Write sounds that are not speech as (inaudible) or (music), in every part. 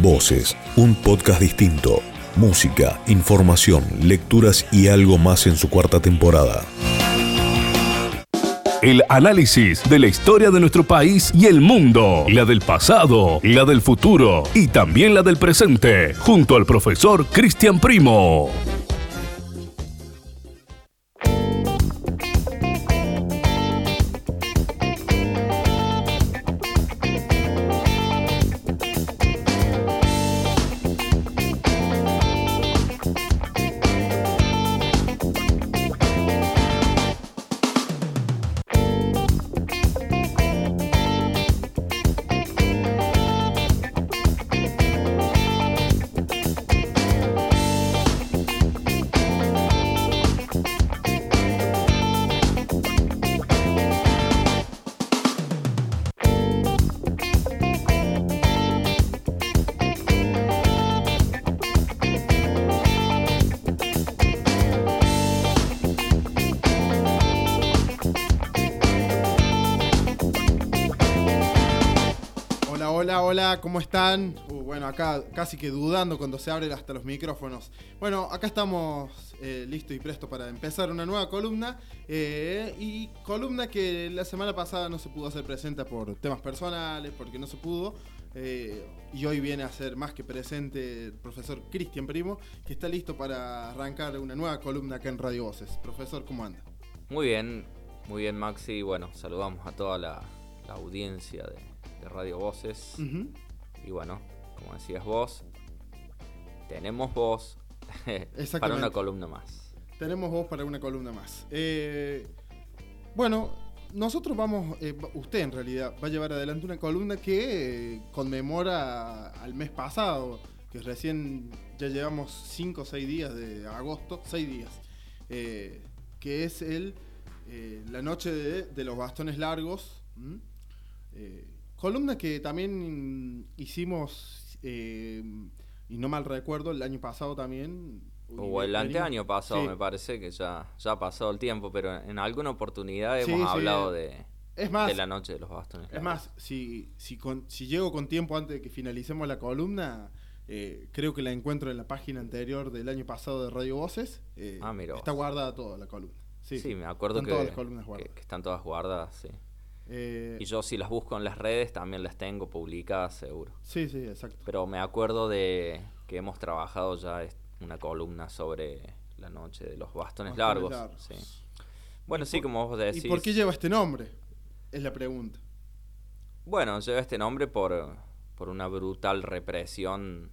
Voces, un podcast distinto. Música, información, lecturas y algo más en su cuarta temporada. El análisis de la historia de nuestro país y el mundo, la del pasado, la del futuro y también la del presente, junto al profesor Cristian Primo. ¿Cómo están? Uh, bueno, acá casi que dudando cuando se abren hasta los micrófonos. Bueno, acá estamos eh, listos y prestos para empezar una nueva columna. Eh, y columna que la semana pasada no se pudo hacer presente por temas personales, porque no se pudo. Eh, y hoy viene a ser más que presente el profesor Cristian Primo, que está listo para arrancar una nueva columna acá en Radio Voces. Profesor, ¿cómo anda? Muy bien, muy bien Maxi. Bueno, saludamos a toda la audiencia de, de Radio Voces. Y bueno, como decías vos, tenemos voz (laughs) para una columna más. Tenemos voz para una columna más. Eh, bueno, nosotros vamos, eh, usted en realidad va a llevar adelante una columna que eh, conmemora al mes pasado, que recién ya llevamos 5 o 6 días de agosto, 6 días, que es el, la noche de, los bastones largos. Columna que también hicimos, eh, y no mal recuerdo, el año pasado también. O el anteaño pasado, me parece que ya, ya ha pasado el tiempo, pero en alguna oportunidad hemos hablado de, es más, de la noche de los bastones. Es más, si, si, si llego con tiempo antes de que finalicemos la columna, eh, creo que la encuentro en la página anterior del año pasado de Radio Voces. Eh, ah, mira. Está guardada toda la columna. Sí, me acuerdo que, que, están todas guardadas, sí. Eh, y yo si las busco en las redes también las tengo publicadas seguro. Sí, sí, exacto. Pero me acuerdo de que hemos trabajado ya una columna sobre la noche de los bastones, largos. Sí. Bueno, sí, como vos decís. ¿Y por qué lleva este nombre? Es la pregunta. Bueno, lleva este nombre por, por una brutal represión.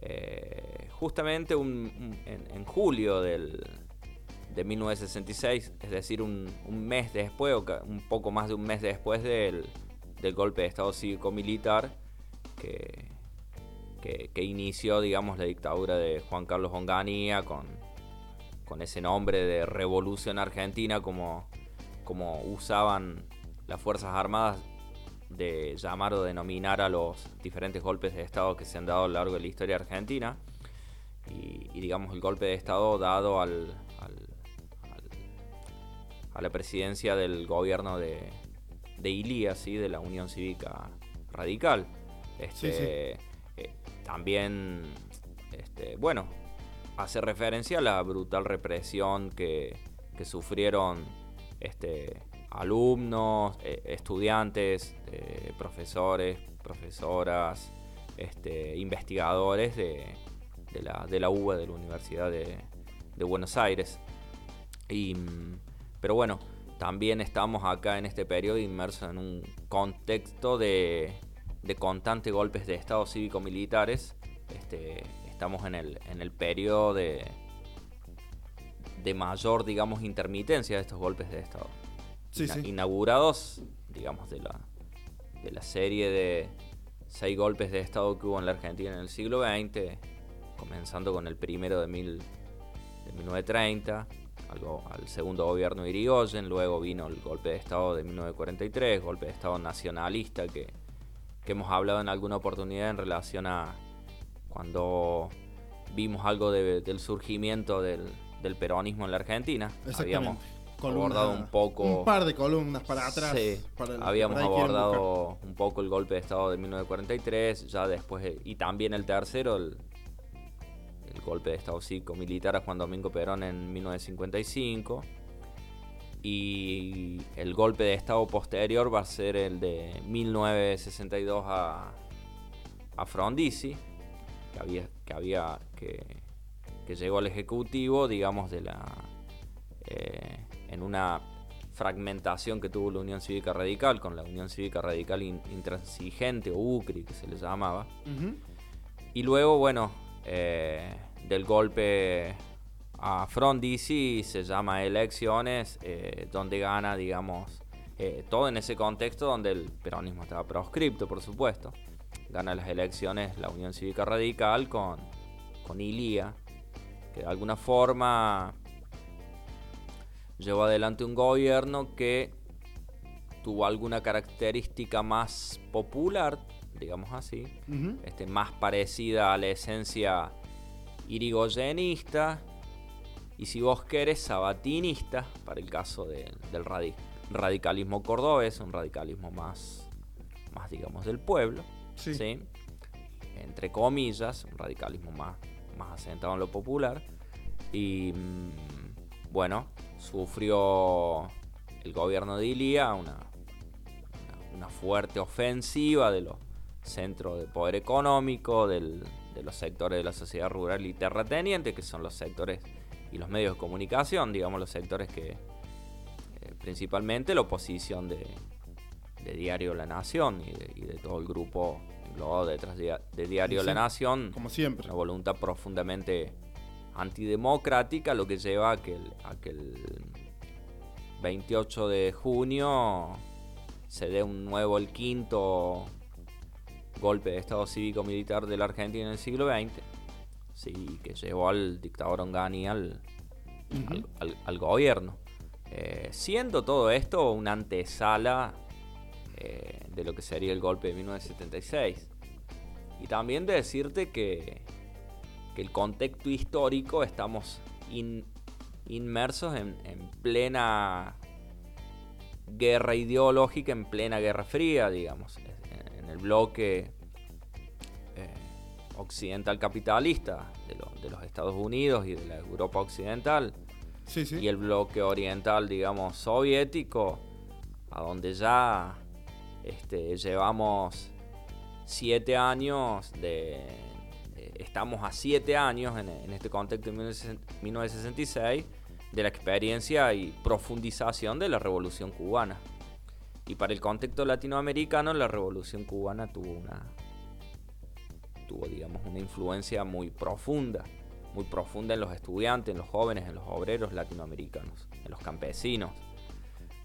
Eh, justamente en julio del, de 1966, es decir, un, mes después, o un poco más de un mes después del, golpe de Estado cívico-militar que, que, inició, digamos, la dictadura de Juan Carlos Onganía con, con ese nombre de Revolución Argentina, como, como usaban las Fuerzas Armadas de llamar o denominar a los diferentes golpes de Estado que se han dado a lo largo de la historia argentina. Y, digamos el golpe de Estado dado al, a la presidencia del gobierno de, de ILIA, ¿sí? de la Unión Cívica Radical. Este, eh, también, este, bueno, hace referencia a la brutal represión que, sufrieron este, alumnos, eh, estudiantes, eh, profesores, profesoras, este, investigadores de, la, de la UBA, de la Universidad de, de Buenos Aires. Y mm, pero bueno, también estamos acá en este periodo inmersos en un contexto de, de constantes golpes de Estado cívico-militares. Este, estamos en el, en el periodo de, de mayor, digamos, intermitencia de estos golpes de Estado. Inaugurados, digamos, de la, de la serie de seis golpes de Estado que hubo en la Argentina en el siglo XX, comenzando con el primero de, mil, de 1930 al segundo gobierno de Irigoyen, luego vino el golpe de Estado de 1943, golpe de Estado nacionalista que, hemos hablado en alguna oportunidad en relación a cuando vimos algo del surgimiento del, peronismo en la Argentina. Habíamos abordado un poco. Un par de columnas para atrás. Sí, habíamos abordado un poco el golpe de Estado de 1943, ya después, y también el tercero, el, golpe de Estado cívico-militar a Juan Domingo Perón en 1955. Y el golpe de Estado posterior va a ser el de 1962 a, a Frondizi, que había, que había que, que llegó al Ejecutivo, digamos, de la eh, en una fragmentación que tuvo la Unión Cívica Radical, con la Unión Cívica Radical Intransigente, o UCRI, que se le llamaba. Y luego, bueno, eh, del golpe a Frondizi se llama elecciones, eh, donde gana, digamos, todo en ese contexto donde el peronismo estaba proscripto, por supuesto. Gana las elecciones la Unión Cívica Radical con, con Ilía, de alguna forma llevó adelante un gobierno que tuvo alguna característica más popular, digamos así, este, más parecida a la esencia irigoyenista y si vos querés sabatinista, para el caso del radicalismo cordobés, un radicalismo más, más digamos del pueblo, sí. entre comillas, un radicalismo más más asentado en lo popular. Y mm, bueno, sufrió el gobierno de Ilía una, una, fuerte ofensiva de los centros de poder económico, de los sectores de la sociedad rural y terrateniente, que son los sectores y los medios de comunicación, digamos los sectores que eh, principalmente la oposición de, Diario La Nación y de todo el grupo luego detrás de, Diario La Nación. Como siempre. Una voluntad profundamente antidemocrática, lo que lleva a que el, 28 de junio se dé un nuevo, el quinto golpe de Estado cívico-militar de la Argentina en el siglo XX, sí, que llevó al dictador Ongani al, al, gobierno. Eh, siendo todo esto una antesala eh, de lo que sería el golpe de 1976. Y también de decirte que, que el contexto histórico estamos inmersos en, plena guerra ideológica, en plena guerra fría, digamos, en el bloque eh, occidental capitalista de, los Estados Unidos y de la Europa occidental. Y el bloque oriental, digamos, soviético, a donde ya este, llevamos siete años de... estamos a siete años en, este contexto de 1966 de la experiencia y profundización de la revolución cubana. Y para el contexto latinoamericano la revolución cubana tuvo una tuvo digamos una influencia muy profunda, muy profunda en los estudiantes, en los jóvenes, en los obreros latinoamericanos, en los campesinos.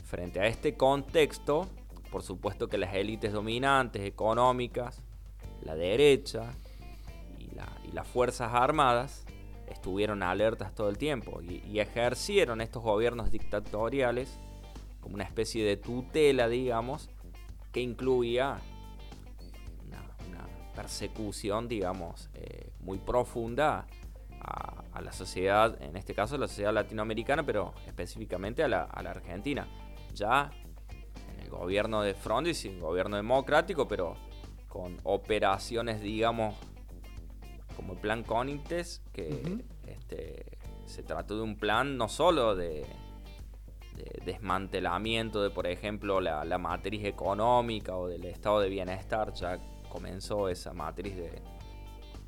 Frente a este contexto, por supuesto que las élites dominantes económicas, la derecha y, las Fuerzas Armadas estuvieron alertas todo el tiempo y, ejercieron estos gobiernos dictatoriales como una especie de tutela, digamos, que incluía una, persecución, digamos, eh, muy profunda a, la sociedad, en este caso la sociedad latinoamericana, pero específicamente a la, a la Argentina. Ya gobierno de Frondizi, un gobierno democrático, pero con operaciones, digamos, como el plan Conites, que este, se trató de un plan no solo de, desmantelamiento de, por ejemplo, la, matriz económica o del estado de bienestar, ya comenzó esa matriz de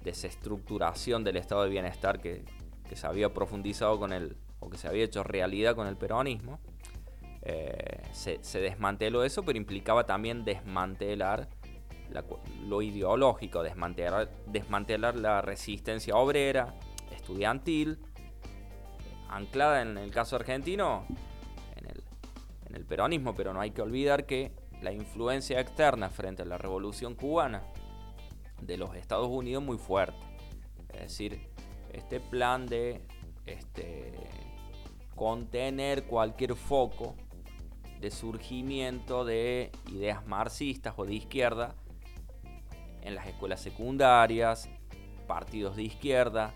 desestructuración del estado de bienestar que, que se había profundizado con el, o que se había hecho realidad con el peronismo. Eh, se, desmanteló eso, pero implicaba también desmantelar lo ideológico, desmantelar, desmantelar la resistencia obrera, estudiantil, anclada en el caso argentino en el peronismo, pero no hay que olvidar que la influencia externa frente a la revolución cubana de los Estados Unidos muy fuerte. Es decir, este plan de este, contener cualquier foco de surgimiento de ideas marxistas o de izquierda en las escuelas secundarias, partidos de izquierda,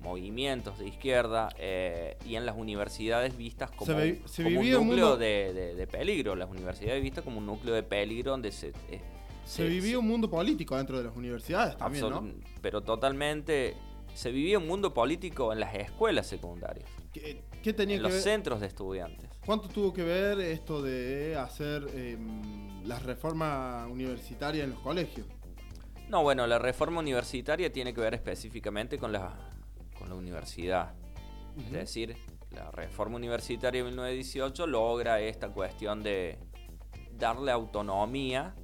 movimientos de izquierda eh, y en las universidades vistas como, Se un- se como un vivía un núcleo mundo- de, de- de peligro. Las universidades vistas como un núcleo de peligro donde se... eh, Se vivía un mundo político dentro de las universidades también, ¿no? Pero totalmente... Se vivía un mundo político en las escuelas secundarias, ¿Qué, qué tenía en que los ver? centros de estudiantes. ¿Cuánto tuvo que ver esto de hacer em, la reforma universitaria en los colegios? No, bueno, la reforma universitaria tiene que ver específicamente con la, con la universidad. Es decir, la reforma universitaria de 1918 logra esta cuestión de darle autonomía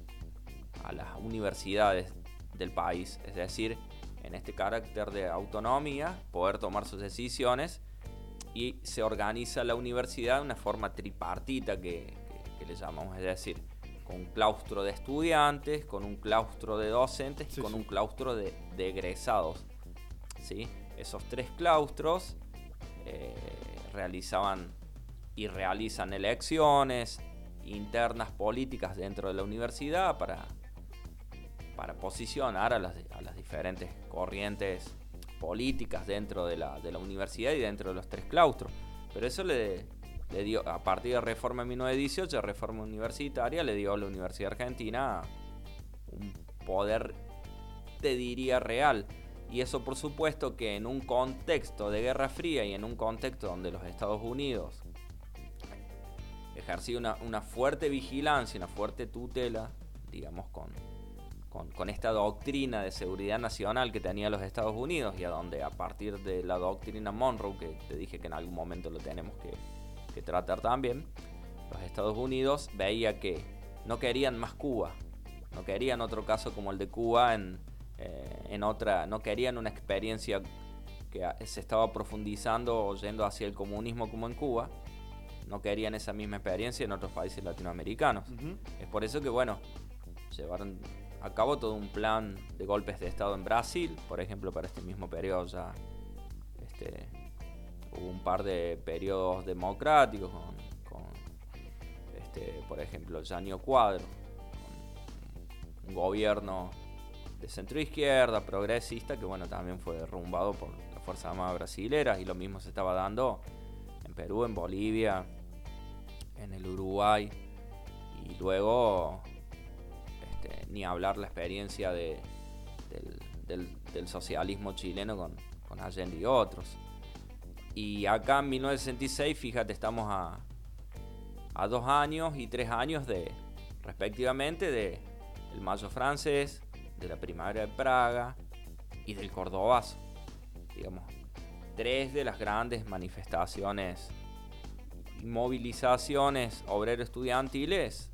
a las universidades del país. Es decir, en este carácter de autonomía, poder tomar sus decisiones y se organiza la universidad de una forma tripartita que, que- que le llamamos, es decir, con un claustro de estudiantes, con un claustro de docentes y con sí. un claustro de, de egresados. ¿sí? Esos tres claustros eh, realizaban y realizan elecciones internas políticas dentro de la universidad para, para posicionar a las, a las diferentes corrientes políticas dentro de la, de la universidad y dentro de los tres claustros. Pero eso le, le dio, a partir de Reforma en 1918, Reforma Universitaria, le dio a la Universidad Argentina un poder, te diría, real. Y eso por supuesto que en un contexto de Guerra Fría y en un contexto donde los Estados Unidos ejercía una, una fuerte vigilancia, una fuerte tutela, digamos, con, con, esta doctrina de seguridad nacional que tenía los Estados Unidos y a donde a partir de la doctrina Monroe, que te dije que en algún momento lo tenemos que, que tratar también, los Estados Unidos veía que no querían más Cuba, no querían otro caso como el de Cuba en, eh, en otra, no querían una experiencia que se estaba profundizando o yendo hacia el comunismo como en Cuba, no querían esa misma experiencia en otros países latinoamericanos. Ujú. Es por eso que, bueno, llevaron a cabo todo un plan de golpes de Estado en Brasil, por ejemplo, para este mismo periodo ya este, hubo un par de periodos democráticos con, con, este, por ejemplo, Janio Cuadro, un gobierno de centro izquierda, progresista, que bueno, también fue derrumbado por las Fuerzas Armadas brasileras y lo mismo se estaba dando en Perú, en Bolivia, en el Uruguay y luego este, ni hablar la experiencia de, del, socialismo chileno con, con Allende y otros. Y acá en 1966, fíjate, estamos a, a dos años y tres años de, respectivamente, de el Mayo francés, de la Primavera de Praga y del Cordobazo. Digamos, tres de las grandes manifestaciones y movilizaciones obrero-estudiantiles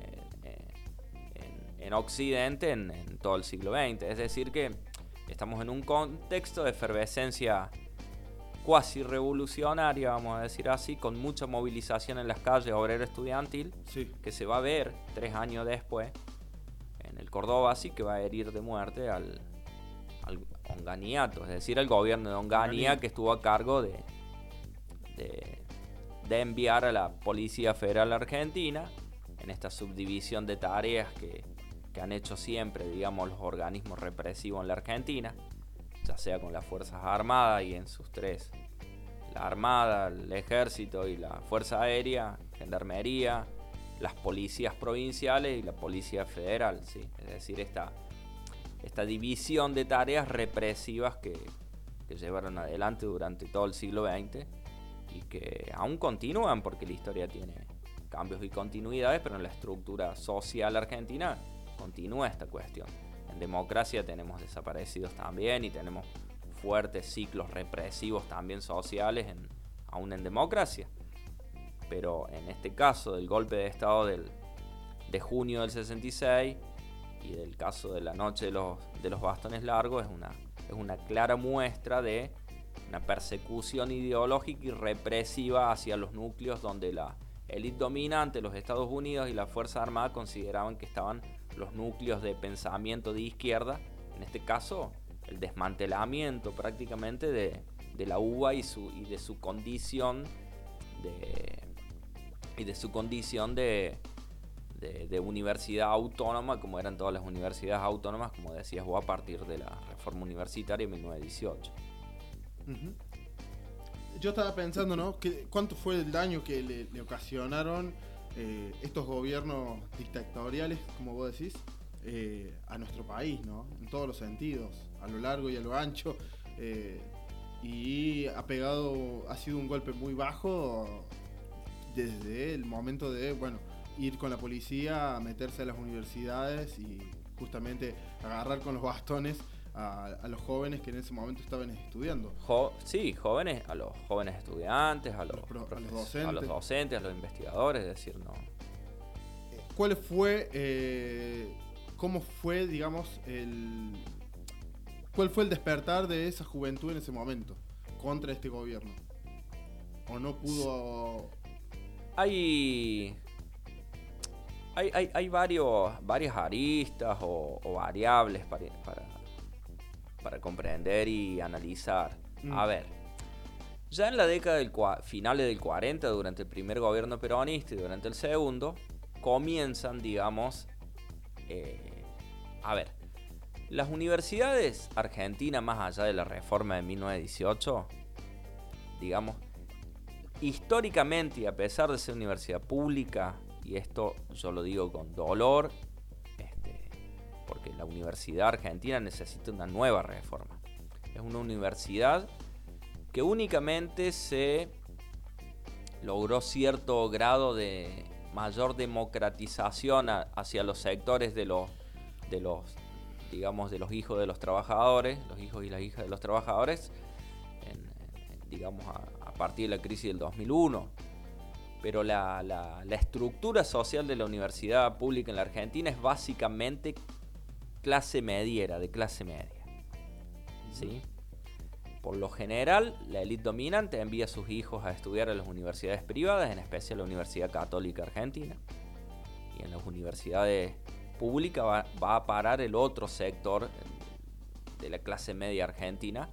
en, en- en Occidente en, en todo el siglo XX. Es decir, que estamos en un contexto de efervescencia cuasi revolucionaria, vamos a decir así, con mucha movilización en las calles obrero-estudiantil, Sí. que se va a ver tres años después en el Córdoba, así que va a herir de muerte al, al Onganiato, es decir, al gobierno de Onganía. que estuvo a cargo de, de, de enviar a la Policía Federal Argentina en esta subdivisión de tareas que, que han hecho siempre, digamos, los organismos represivos en la Argentina, ya sea con las Fuerzas Armadas y en sus tres, la Armada, el Ejército y la Fuerza Aérea, Gendarmería, las policías provinciales y la Policía Federal, ¿sí? Es decir, esta, esta división de tareas represivas que, que llevaron adelante durante todo el siglo XX y que aún continúan porque la historia tiene cambios y continuidades, pero en la estructura social argentina continúa esta cuestión. En democracia tenemos desaparecidos también y tenemos fuertes ciclos represivos también sociales, en- aún en democracia. Pero en este caso del golpe de Estado del, de junio del 66 y del caso de la noche de los, de los bastones largos es una, es una clara muestra de una persecución ideológica y represiva hacia los núcleos donde la élite dominante, los Estados Unidos y la Fuerza Armada consideraban que estaban los núcleos de pensamiento de izquierda, en este caso el desmantelamiento prácticamente de, de la UBA y, su, y de su condición de, y de su condición de, universidad autónoma, como eran todas las universidades autónomas, como decías vos, a partir de la reforma universitaria de 1918. Yo estaba pensando, ¿no? ¿Cuánto fue el daño que le, ocasionaron eh, estos gobiernos dictatoriales, como vos decís, eh, a nuestro país, ¿no? En todos los sentidos, a lo largo y a lo ancho. Eh, y ha pegado, ha sido un golpe muy bajo desde el momento de, bueno, ir con la policía a meterse a las universidades y justamente agarrar con los bastones a, los jóvenes que en ese momento estaban estudiando. sí, jóvenes, a los jóvenes estudiantes, a los, docentes. a los docentes, a los investigadores, es decir, no. ¿Cuál fue, eh, cómo fue, digamos, el, cuál fue el despertar de esa juventud en ese momento contra este gobierno? ¿O no pudo...? Hay... Hay, hay, varios, varias aristas o, variables para, para comprender y analizar. A mm. ver, ya en la década del finales del 40, durante el primer gobierno peronista y durante el segundo, comienzan, digamos, eh, a ver, las universidades argentinas, más allá de la reforma de 1918, digamos, históricamente y a pesar de ser universidad pública, y esto yo lo digo con dolor, porque la Universidad Argentina necesita una nueva reforma. Es una universidad que únicamente se logró cierto grado de mayor democratización hacia los sectores de los, de los, digamos, de los hijos de los trabajadores, los hijos y las hijas de los trabajadores, digamos, a, partir de la crisis del 2001 pero la, la, estructura social de la universidad pública en la Argentina es básicamente clase mediera, de clase media. ¿Sí? Por lo general, la élite dominante envía a sus hijos a estudiar en las universidades privadas, en especial la Universidad Católica Argentina. Y en las universidades públicas va, a parar el otro sector de la clase media argentina,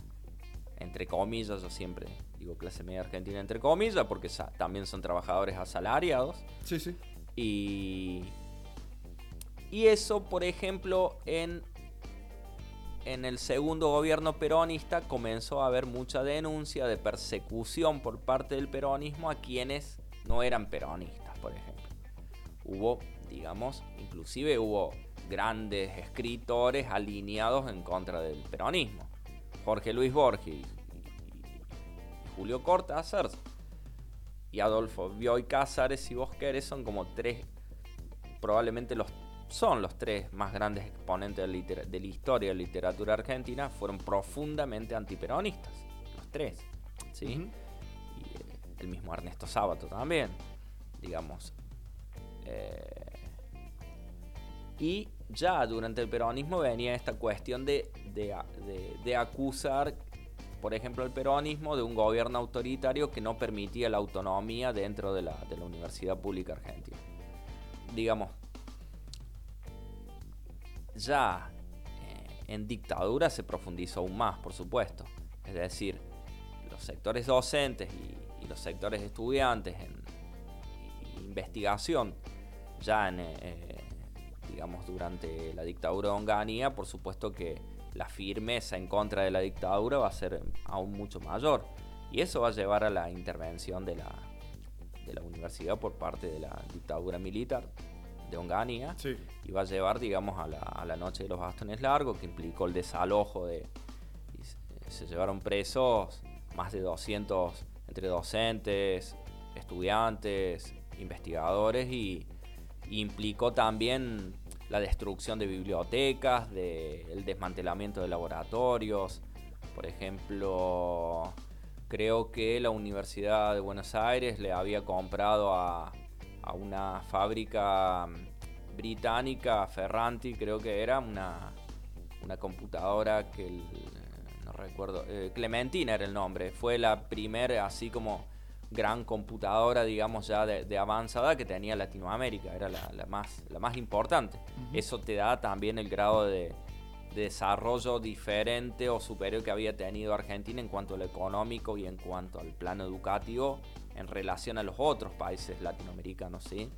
entre comillas, yo siempre digo clase media argentina entre comillas, porque también son trabajadores asalariados. Sí, sí. Y, y eso, por ejemplo, en, en el segundo gobierno peronista comenzó a haber mucha denuncia de persecución por parte del peronismo a quienes no eran peronistas, por ejemplo. Hubo, digamos, inclusive hubo grandes escritores alineados en contra del peronismo. Jorge Luis Borges Julio Cortázar y Adolfo Bioy Cázares, si vos querés, son como tres, probablemente los son los tres más grandes exponentes de, la historia de la literatura argentina, fueron profundamente antiperonistas, los tres, ¿sí? Y eh, el mismo Ernesto Sábato también, digamos. Eh, y ya durante el peronismo venía esta cuestión de, de, acusar, por ejemplo, el peronismo de un gobierno autoritario que no permitía la autonomía dentro de la, de la Universidad Pública Argentina. Digamos, ya eh, en dictadura se profundizó aún más, por supuesto. Es decir, los sectores docentes y, los sectores estudiantes en investigación, ya en, eh, digamos, durante la dictadura de Onganía, por supuesto que la firmeza en contra de la dictadura va a ser aún mucho mayor. Y eso va a llevar a la intervención de la, de la universidad por parte de la dictadura militar de Onganía y va a llevar, digamos, a la, noche de los bastones largos, que implicó el desalojo de... se llevaron presos más de 200 entre docentes, estudiantes, investigadores y, implicó también la destrucción de bibliotecas, el desmantelamiento de laboratorios. Por ejemplo, creo que la Universidad de Buenos Aires le había comprado a, a una fábrica mm, británica, Ferranti creo que era, una, una computadora que no recuerdo, eh, Clementina era el nombre, fue la primera así como gran computadora, digamos, ya de, avanzada que tenía Latinoamérica, era la, más, la más importante. Eso te da también el grado de, de, desarrollo diferente o superior que había tenido Argentina en cuanto a lo económico y en cuanto al plano educativo en relación a los otros países latinoamericanos, ¿sí?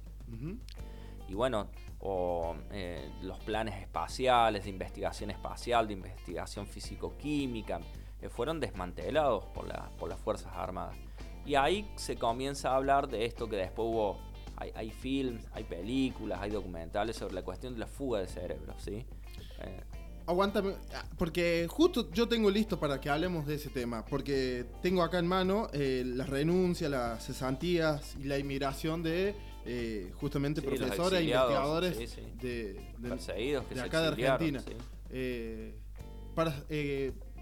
Y bueno, o eh, los planes espaciales, de investigación espacial, de investigación físico-química, fueron desmantelados por, por las Fuerzas Armadas. Y ahí se comienza a hablar de esto que después hubo, hay, hay films, hay películas, hay documentales sobre la cuestión de la fuga de cerebros, ¿sí? Eh, Aguántame, ah, porque justo yo tengo listo para que hablemos de ese tema, porque tengo acá en mano eh, las renuncias, las cesantías y la inmigración de eh, justamente profesores e investigadores de, de, acá de Argentina. para,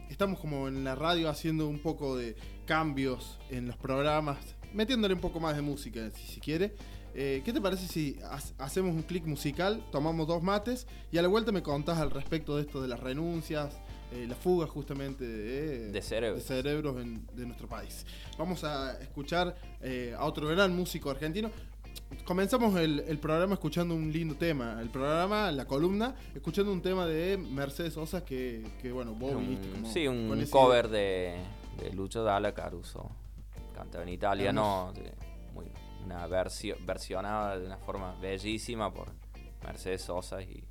estamos como en la radio haciendo un poco de cambios en los programas, metiéndole un poco más de música, si, si quiere. Eh, ¿Qué te parece si hacemos un clic musical, tomamos dos mates y a la vuelta me contás al respecto de esto de las renuncias, eh, la fuga justamente de, cerebros, de, nuestro país? Vamos a escuchar eh, a otro gran músico argentino. Comenzamos el, programa escuchando un lindo tema. El programa, la columna, escuchando un tema de Mercedes Sosa que, bueno, vos viniste como. Sí, un cover de, de Lucho Dalla Caruso. Cantado en italiano. muy una versión versionada de una forma bellísima por Mercedes Sosa y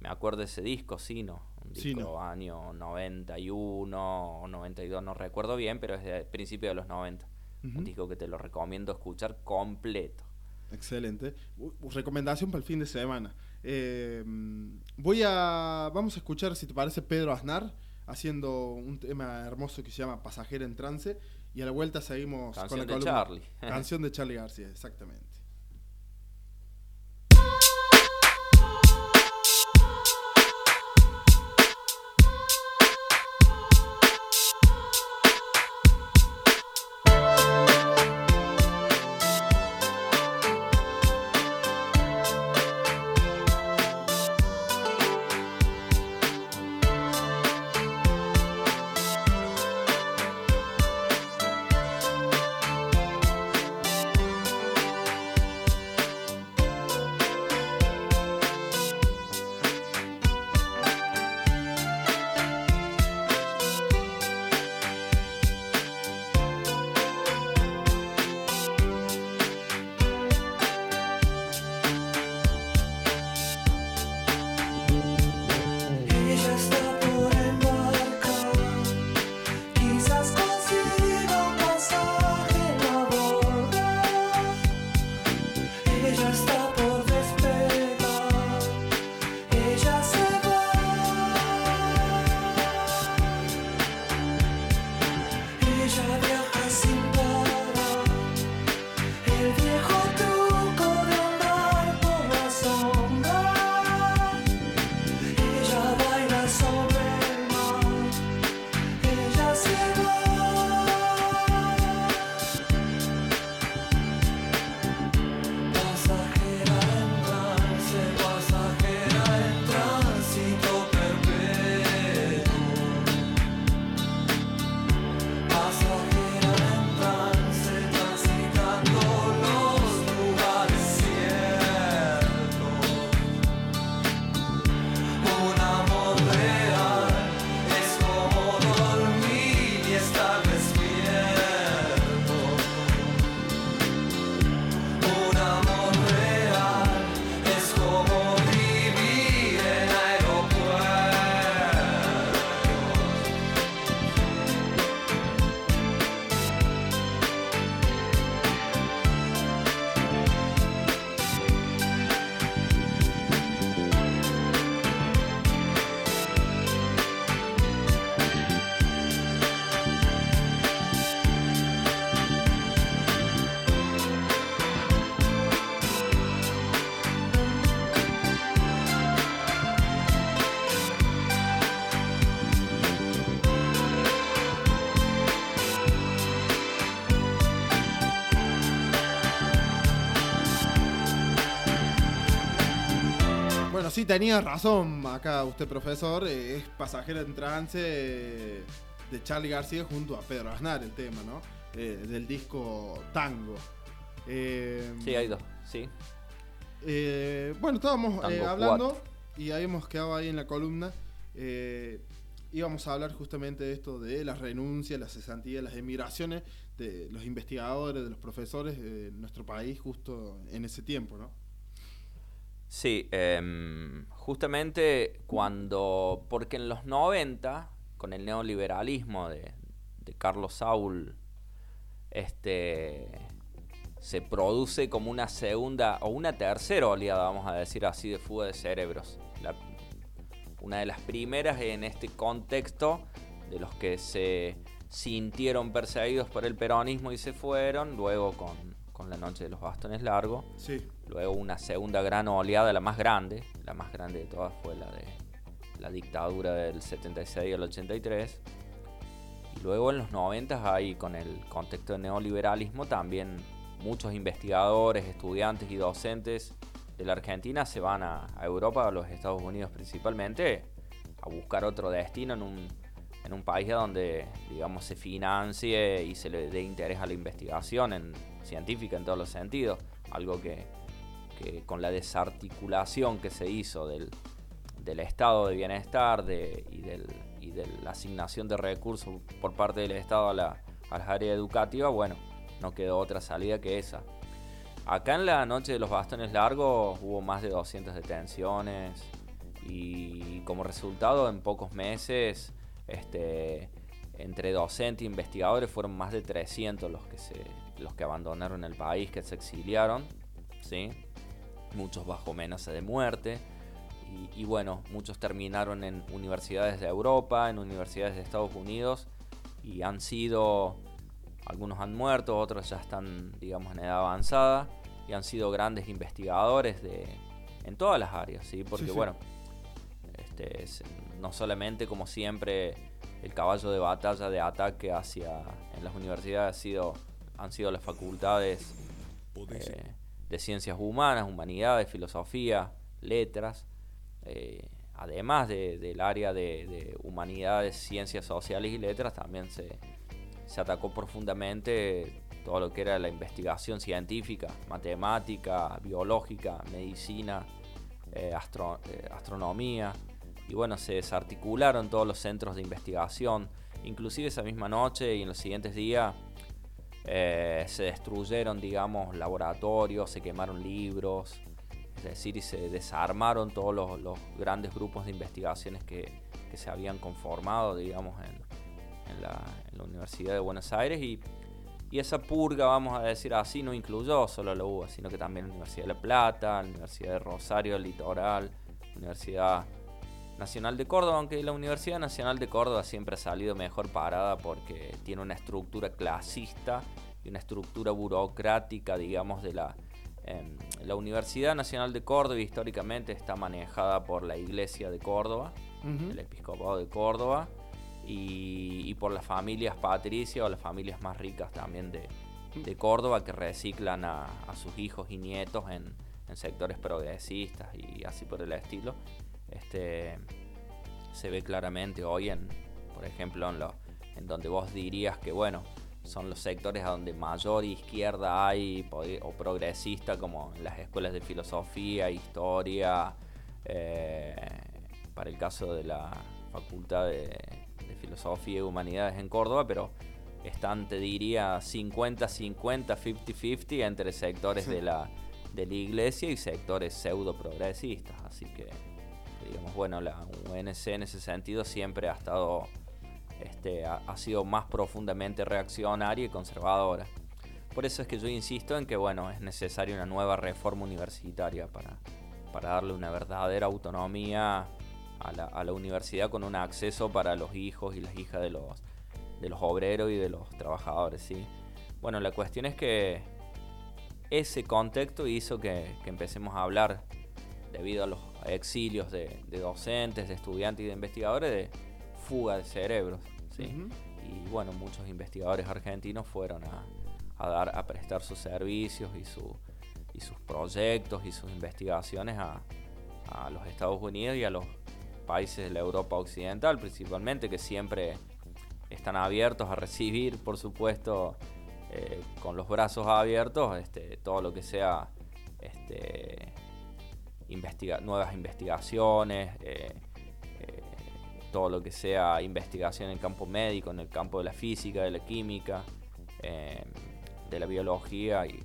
me acuerdo de ese disco, Sino, un disco año 91 o 92, no recuerdo bien, pero es de principio de los 90. Un disco que te lo recomiendo escuchar completo. Excelente. recomendación para el fin de semana. Eh, voy a. Vamos a escuchar, si te parece, Pedro Aznar haciendo un tema hermoso que se llama Pasajera en Trance. Y a la vuelta seguimos con la de Charlie. Canción de Charlie García, exactamente. Sí, tenía razón acá usted, profesor. Eh, es pasajero en trance eh, de Charlie García junto a Pedro Aznar, el tema, ¿no? Eh, del disco Tango. sí, hay dos, sí. bueno, estábamos hablando y habíamos quedado ahí en la columna. íbamos a hablar justamente de esto de las renuncias, las cesantías, las emigraciones de los investigadores, de los profesores de nuestro país justo en ese tiempo, ¿no? Sí, em, justamente cuando, porque en los 90 con el neoliberalismo de, de Carlos Saul, este, se produce como una segunda o una tercera oleada, vamos a decir así, de fuga de cerebros. una de las primeras en este contexto de los que se sintieron perseguidos por el peronismo y se fueron, luego con, la noche de los bastones largos, luego una segunda gran oleada, la más grande, la más grande de todas fue la de la dictadura del 76 al 83, y luego en los 90 hay con el contexto del neoliberalismo también muchos investigadores, estudiantes y docentes de la Argentina se van a, Europa, a los Estados Unidos principalmente, a buscar otro destino en un, en un país donde, digamos, se financie y se le dé interés a la investigación en, científica en todos los sentidos. Algo que, con la desarticulación que se hizo del, estado de bienestar y, de la asignación de recursos por parte del Estado a, la, a las áreas educativas, bueno, no quedó otra salida que esa. Acá en la noche de los bastones largos hubo más de 200 detenciones y como resultado en pocos meses este, entre docentes e investigadores fueron más de 300 los que, se, los que abandonaron el país, que se exiliaron, ¿sí? Muchos bajo amenaza de muerte. Y, y, bueno, muchos terminaron en universidades de Europa, en universidades de Estados Unidos y han sido algunos han muerto, otros ya están, digamos, en edad avanzada y han sido grandes investigadores de, en todas las áreas, ¿sí? Porque, bueno, este, no solamente, como siempre, el caballo de batalla de ataque hacia en las universidades ha sido, han sido las facultades eh, de ciencias humanas, humanidades, filosofía, letras, eh, además del área de, de humanidades, ciencias sociales y letras, también se se atacó profundamente todo lo que era la investigación científica, matemática, biológica, medicina, eh, eh, astronomía. Y bueno, se desarticularon todos los centros de investigación. Inclusive esa misma noche y en los siguientes días eh, se destruyeron, digamos, laboratorios, se quemaron libros. Es decir, y se desarmaron todos los, grandes grupos de investigaciones que, que se habían conformado, digamos, en, en la, Universidad de Buenos Aires y, esa purga, vamos a decir así, no incluyó solo la UBA, sino que también la Universidad de La Plata, la Universidad de Rosario, Litoral, la Universidad Nacional de Córdoba, aunque la Universidad Nacional de Córdoba siempre ha salido mejor parada porque tiene una estructura clasista y una estructura burocrática, digamos, de la... Em, la Universidad Nacional de Córdoba históricamente está manejada por la Iglesia de Córdoba, el Episcopado de Córdoba, y, por las familias patricias o las familias más ricas también de, Córdoba que reciclan a, sus hijos y nietos en, sectores progresistas y así por el estilo. Este, se ve claramente hoy en, por ejemplo, en, lo, en donde vos dirías que, bueno, son los sectores a donde mayor izquierda hay o progresista, como en las escuelas de filosofía, historia, eh, para el caso de la facultad de Filosofía y Humanidades en Córdoba, pero están, te diría, 50-50, 50-50 entre sectores de, la, de la iglesia y sectores pseudo progresistas. Así que, digamos, bueno, la UNC en ese sentido siempre ha estado, este, ha, sido más profundamente reaccionaria y conservadora. Por eso es que yo insisto en que, bueno, es necesaria una nueva reforma universitaria para, para darle una verdadera autonomía a la, universidad con un acceso para los hijos y las hijas de los, de los obreros y de los trabajadores. ¿sí? Bueno, la cuestión es que ese contexto hizo que, empecemos a hablar, debido a los exilios de, docentes, de estudiantes y de investigadores, de fuga de cerebros. ¿sí? Y bueno, muchos investigadores argentinos fueron a, dar, a prestar sus servicios y, su, y sus proyectos y sus investigaciones a, a los Estados Unidos y a los países de la Europa Occidental principalmente, que siempre están abiertos a recibir, por supuesto, eh, con los brazos abiertos, este, todo lo que sea este, nuevas investigaciones, eh, eh, todo lo que sea investigación en el campo médico, en el campo de la física, de la química, de la biología y,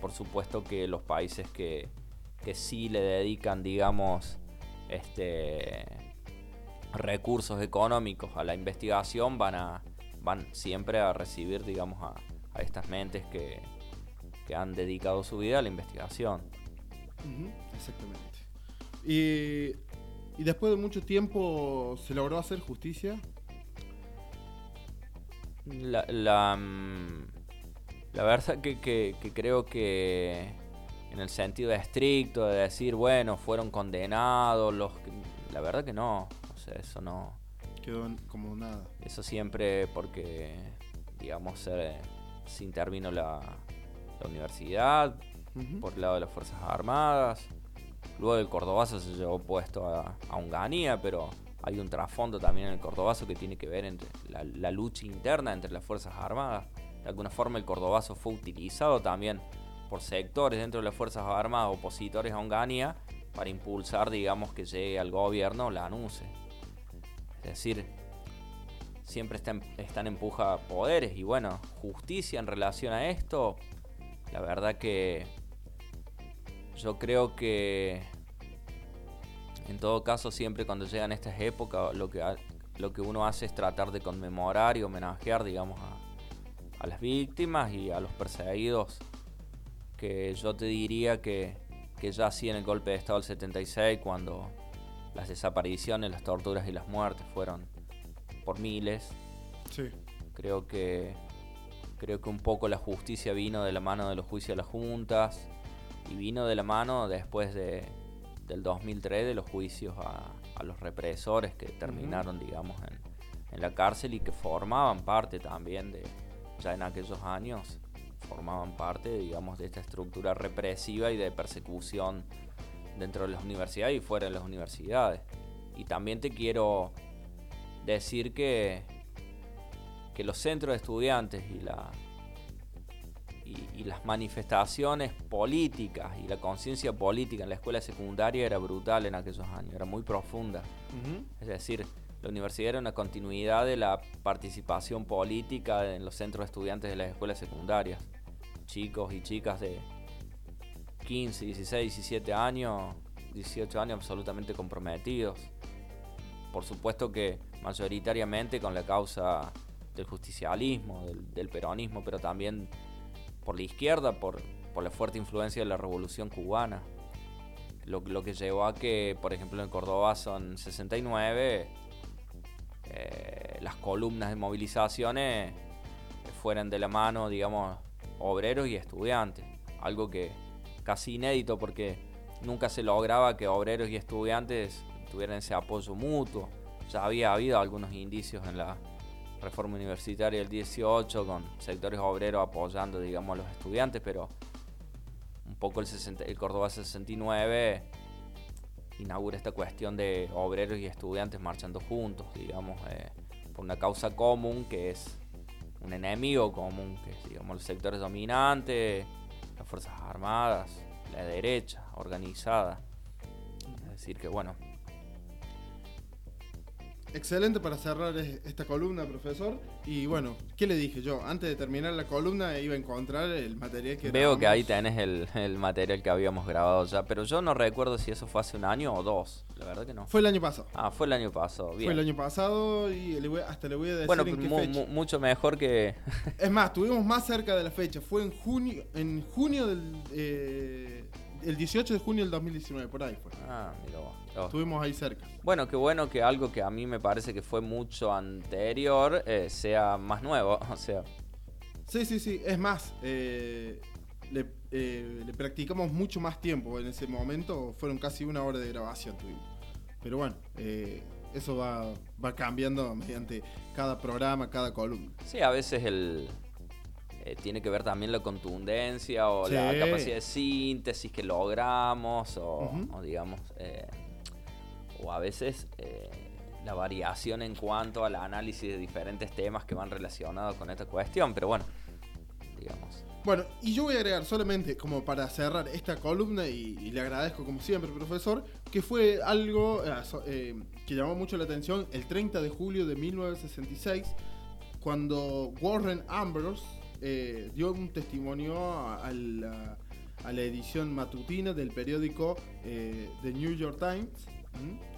por supuesto que los países que, que sí le dedican, digamos, este, recursos económicos a la investigación van a van siempre a recibir, digamos, a, estas mentes que, han dedicado su vida a la investigación. Exactamente. Y, y después de mucho tiempo se logró hacer justicia. La, la, mm, verdad que, que, creo que en el sentido estricto de decir, bueno, fueron condenados, los la verdad que no, o sea, eso no... Quedó como nada. Eso siempre porque, digamos, se, intervino la, universidad, por el lado de las Fuerzas Armadas, luego el Cordobazo se llevó puesto a, a Unganía, pero hay un trasfondo también en el Cordobazo que tiene que ver entre la, lucha interna entre las Fuerzas Armadas. De alguna forma el Cordobazo fue utilizado también por sectores dentro de las Fuerzas Armadas opositores a Onganía para impulsar, digamos, que llegue al gobierno la anuncie. Es decir, siempre están, están empuja poderes y bueno, justicia en relación a esto, la verdad que yo creo que en todo caso, siempre cuando llegan estas épocas, lo que, lo que uno hace es tratar de conmemorar y homenajear, digamos, a, las víctimas y a los perseguidos, que yo te diría que, que ya así en el golpe de Estado del 76, cuando las desapariciones, las torturas y las muertes fueron por miles, sí. creo que creo que un poco la justicia vino de la mano de los juicios de las juntas y vino de la mano después de del 2003 de los juicios a, los represores que terminaron, digamos, en, la cárcel y que formaban parte también de, ya en aquellos años, formaban parte, digamos, de esta estructura represiva y de persecución dentro de las universidades y fuera de las universidades. Y también te quiero decir que, que los centros de estudiantes y la, y, las manifestaciones políticas y la conciencia política en la escuela secundaria era brutal en aquellos años, era muy profunda. Es decir, la universidad era una continuidad de la participación política en los centros de estudiantes de las escuelas secundarias. Chicos y chicas de 15, 16, 17 años, 18 años absolutamente comprometidos. Por supuesto que mayoritariamente con la causa del justicialismo, del peronismo, pero también por la izquierda, por, la fuerte influencia de la revolución cubana. Lo, que llevó a que, por ejemplo, en Córdoba son 69, eh, las columnas de movilizaciones fueran de la mano, digamos, obreros y estudiantes. Algo que casi inédito porque nunca se lograba que obreros y estudiantes tuvieran ese apoyo mutuo. Ya había habido algunos indicios en la, reforma universitaria del 18 con sectores obreros apoyando, digamos, a los estudiantes, pero un poco el, 60, el Córdoba 69 inaugura esta cuestión de obreros y estudiantes marchando juntos, digamos, eh, por una causa común que es un enemigo común, que es, digamos, los sectores dominantes, las Fuerzas Armadas, la derecha organizada. Es decir, que bueno, Excelente para cerrar esta columna, profesor. Y bueno, ¿qué le dije yo? Antes de terminar la columna iba a encontrar el material que... Veo que ahí tenés el, material que habíamos grabado ya, pero yo no recuerdo si eso fue hace un año o dos. La verdad que no. Fue el año pasado. Ah, fue el año pasado. Bien. Fue el año pasado y hasta le voy a decir bueno, en qué mucho mejor que... es más, estuvimos más cerca de la fecha. Fue en junio, en junio del... Eh, el 18 de junio del 2019, por ahí fue. Ah, mira vos. Estuvimos ahí cerca. Bueno, qué bueno que algo que a mí me parece que fue mucho anterior eh, sea más nuevo, (laughs) o sea. Sí, sí, sí. Es más, eh, eh, le, practicamos mucho más tiempo. En ese momento fueron casi una hora de grabación tuvimos. Pero bueno, eso va, va cambiando mediante cada programa, cada columna. Sí, a veces el, eh, tiene que ver también la contundencia o la capacidad de síntesis que logramos o, digamos eh, o a veces eh, la variación en cuanto al análisis de diferentes temas que van relacionados con esta cuestión pero bueno digamos. Bueno, y yo voy a agregar solamente como para cerrar esta columna y, le agradezco como siempre, profesor, que fue algo que llamó mucho la atención el 30 de julio de 1966, cuando Warren Ambrose, eh, dio un testimonio a, la, edición matutina del periódico eh, The New York Times,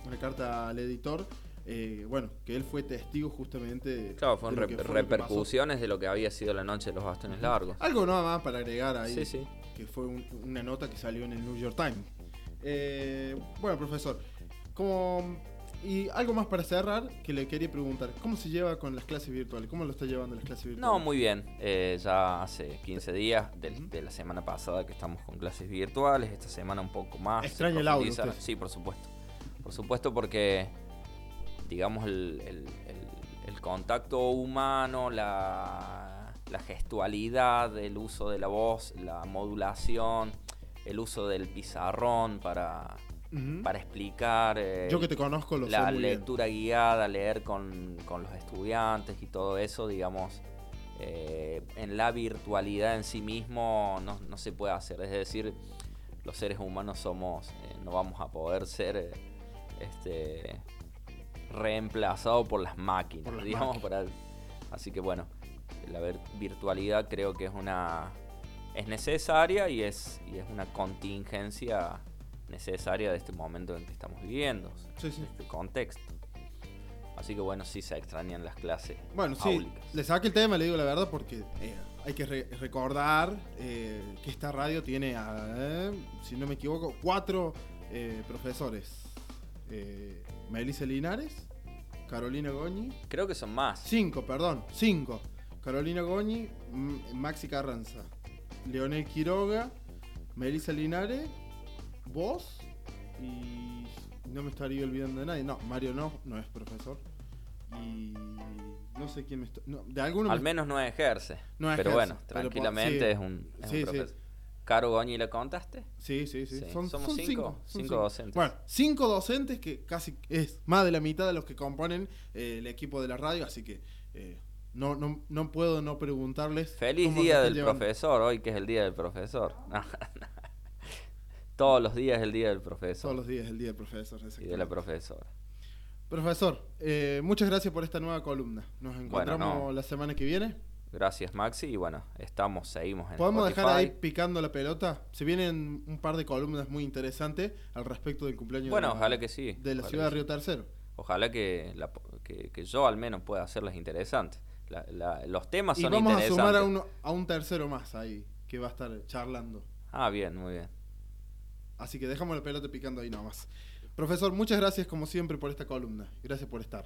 una carta al editor, eh, bueno, que él fue testigo justamente. Claro, fueron repercusiones de lo que había sido la noche de los bastones largos. Algo nada más para agregar ahí, sí, sí. que fue una nota que salió en el New York Times. Bueno, profesor, como y algo más para cerrar que le quería preguntar, ¿cómo se lleva con las clases virtuales? ¿Cómo lo está llevando las clases virtuales? No, muy bien. Eh, ya hace 15 días de, la semana pasada que estamos con clases virtuales, esta semana un poco más. ¿Extraña el audio? Sí, por supuesto. Por supuesto porque, digamos, el, contacto humano, la, la gestualidad, el uso de la voz, la modulación, el uso del pizarrón para para explicar. Eh, Yo que te conozco lo La lectura guiada, leer con, los estudiantes y todo eso, digamos, eh, en la virtualidad en sí mismo no, se puede hacer. Es decir, los seres humanos somos, eh, no vamos a poder ser este, reemplazados por las máquinas, digamos. Para, así que bueno, la virtualidad creo que es una es necesaria y es, y es una contingencia necesaria de este momento en que estamos viviendo, sí, sí. este contexto. Así que bueno, sí se extrañan las clases. Bueno, sí, le saqué el tema, le digo la verdad, porque eh, hay que recordar eh, que esta radio tiene, eh, si no me equivoco, cuatro profesores. Melissa Linares, Carolina Goñi. Creo que son más. Cinco, perdón, cinco. Carolina Goñi, Maxi Carranza, Leonel Quiroga, Melissa Linares vos y no me estaría olvidando de nadie. No, Mario no, no es profesor. Y no sé quién me está... de alguno Al menos no ejerce. No Pero bueno, tranquilamente es un, profesor. ¿Caro Goñi le contaste? Sí, sí, sí. Son, Somos cinco, cinco, docentes. Bueno, cinco docentes que casi es más de la mitad de los que componen eh, el equipo de la radio, así que eh, no, no, no puedo no preguntarles. Feliz día del profesor, hoy que es el día del profesor. (laughs) Todos los días el día del profesor. Todos los días el día del profesor. Y de la profesora. Profesor, eh, muchas gracias por esta nueva columna. Nos encontramos la semana que viene. Gracias Maxi y bueno, estamos, seguimos en ¿Podemos dejar ahí picando la pelota? Se vienen un par de columnas muy interesantes al respecto del cumpleaños bueno, de la, ojalá que sí, de la ciudad de Río Tercero. Ojalá que, que, yo al menos pueda hacerlas interesantes. los temas son interesantes. Y vamos a sumar a, a un tercero más ahí que va a estar charlando. Ah, bien, muy bien. Así que dejamos la pelota picando ahí nomás. Profesor, muchas gracias como siempre por esta columna. Gracias por estar.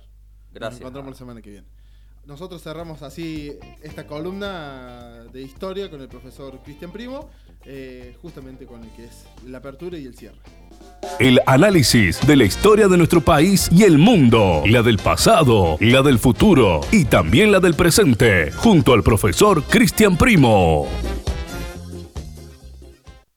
Gracias. Nos encontramos la semana que viene. Nosotros cerramos así esta columna de historia con el profesor Cristian Primo, eh, justamente con el que es la apertura y el cierre. El análisis de la historia de nuestro país y el mundo, la del pasado, la del futuro y también la del presente, junto al profesor Cristian Primo.